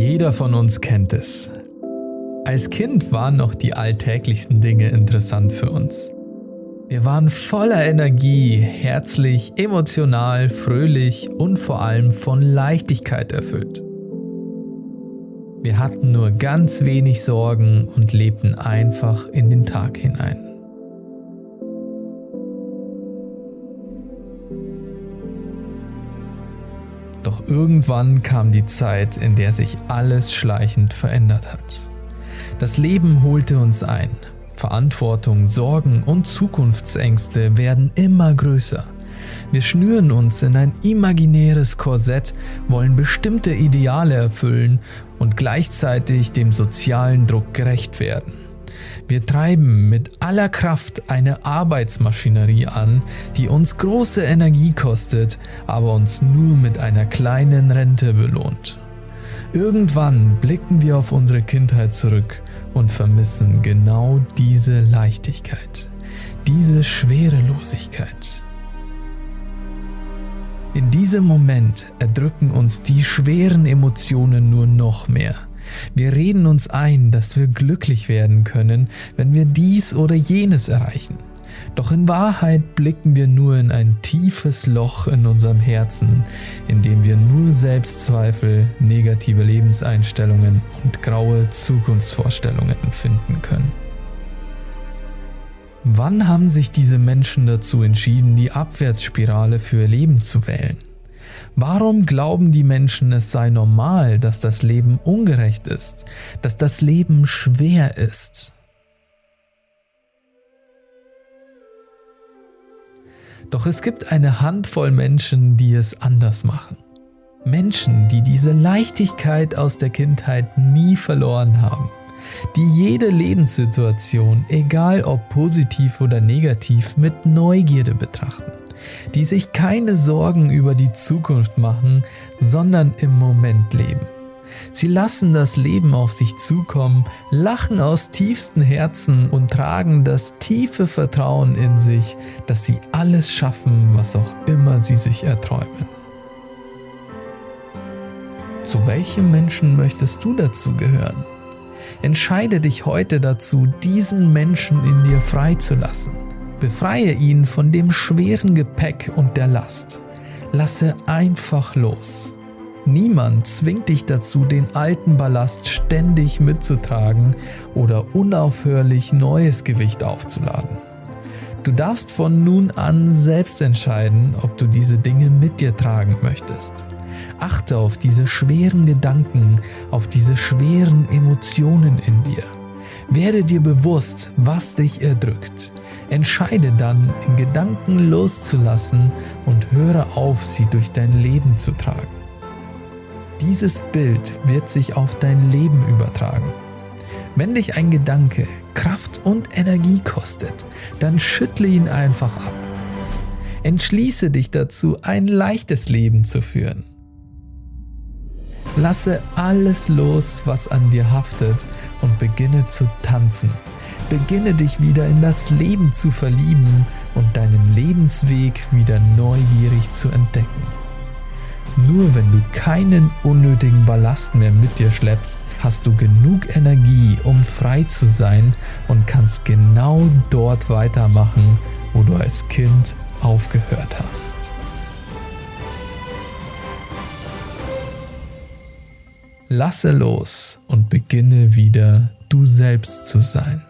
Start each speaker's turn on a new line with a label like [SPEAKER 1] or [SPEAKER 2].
[SPEAKER 1] Jeder von uns kennt es. Als Kind waren noch die alltäglichsten Dinge interessant für uns. Wir waren voller Energie, herzlich, emotional, fröhlich und vor allem von Leichtigkeit erfüllt. Wir hatten nur ganz wenig Sorgen und lebten einfach in den Tag hinein. Irgendwann kam die Zeit, in der sich alles schleichend verändert hat. Das Leben holte uns ein. Verantwortung, Sorgen und Zukunftsängste werden immer größer. Wir schnüren uns in ein imaginäres Korsett, wollen bestimmte Ideale erfüllen und gleichzeitig dem sozialen Druck gerecht werden. Wir treiben mit aller Kraft eine Arbeitsmaschinerie an, die uns große Energie kostet, aber uns nur mit einer kleinen Rente belohnt. Irgendwann blicken wir auf unsere Kindheit zurück und vermissen genau diese Leichtigkeit, diese Schwerelosigkeit. In diesem Moment erdrücken uns die schweren Emotionen nur noch mehr. Wir reden uns ein, dass wir glücklich werden können, wenn wir dies oder jenes erreichen. Doch in Wahrheit blicken wir nur in ein tiefes Loch in unserem Herzen, in dem wir nur Selbstzweifel, negative Lebenseinstellungen und graue Zukunftsvorstellungen finden können. Wann haben sich diese Menschen dazu entschieden, die Abwärtsspirale für ihr Leben zu wählen? Warum glauben die Menschen, es sei normal, dass das Leben ungerecht ist, dass das Leben schwer ist? Doch es gibt eine Handvoll Menschen, die es anders machen. Menschen, die diese Leichtigkeit aus der Kindheit nie verloren haben, die jede Lebenssituation, egal ob positiv oder negativ, mit Neugierde betrachten, die sich keine Sorgen über die Zukunft machen, sondern im Moment leben. Sie lassen das Leben auf sich zukommen, lachen aus tiefstem Herzen und tragen das tiefe Vertrauen in sich, dass sie alles schaffen, was auch immer sie sich erträumen. Zu welchem Menschen möchtest du dazu gehören? Entscheide dich heute dazu, diesen Menschen in dir freizulassen. Befreie ihn von dem schweren Gepäck und der Last. Lasse einfach los. Niemand zwingt dich dazu, den alten Ballast ständig mitzutragen oder unaufhörlich neues Gewicht aufzuladen. Du darfst von nun an selbst entscheiden, ob du diese Dinge mit dir tragen möchtest. Achte auf diese schweren Gedanken, auf diese schweren Emotionen in dir. Werde dir bewusst, was dich erdrückt. Entscheide dann, Gedanken loszulassen und höre auf, sie durch dein Leben zu tragen. Dieses Bild wird sich auf dein Leben übertragen. Wenn dich ein Gedanke Kraft und Energie kostet, dann schüttle ihn einfach ab. Entschließe dich dazu, ein leichtes Leben zu führen. Lasse alles los, was an dir haftet und beginne zu tanzen. Beginne dich wieder in das Leben zu verlieben und deinen Lebensweg wieder neugierig zu entdecken. Nur wenn du keinen unnötigen Ballast mehr mit dir schleppst, hast du genug Energie, um frei zu sein und kannst genau dort weitermachen, wo du als Kind aufgehört hast. Lasse los und beginne wieder du selbst zu sein.